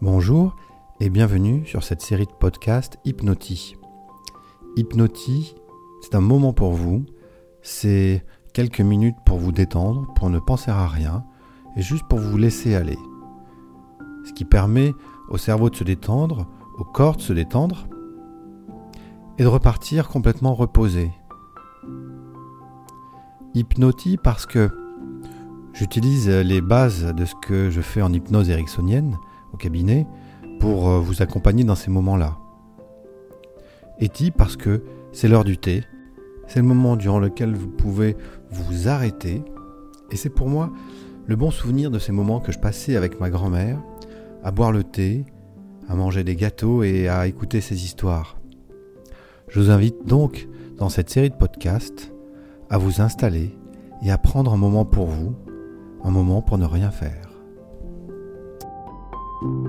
Bonjour et bienvenue sur cette série de podcasts Hypnoti. Hypnoti, c'est un moment pour vous, c'est quelques minutes pour vous détendre, pour ne penser à rien et juste pour vous laisser aller. Ce qui permet au cerveau de se détendre, au corps de se détendre et de repartir complètement reposé. Hypnoti parce que j'utilise les bases de ce que je fais en hypnose ericksonienne au cabinet pour euh, vous accompagner dans ces moments-là. Et parce que c'est l'heure du thé, c'est le moment durant lequel vous pouvez vous arrêter, et c'est pour moi le bon souvenir de ces moments que je passais avec ma grand-mère, à boire le thé, à manger des gâteaux et à écouter ses histoires. Je vous invite donc dans cette série de podcasts à vous installer et à prendre un moment pour vous, un moment pour ne rien faire. thank you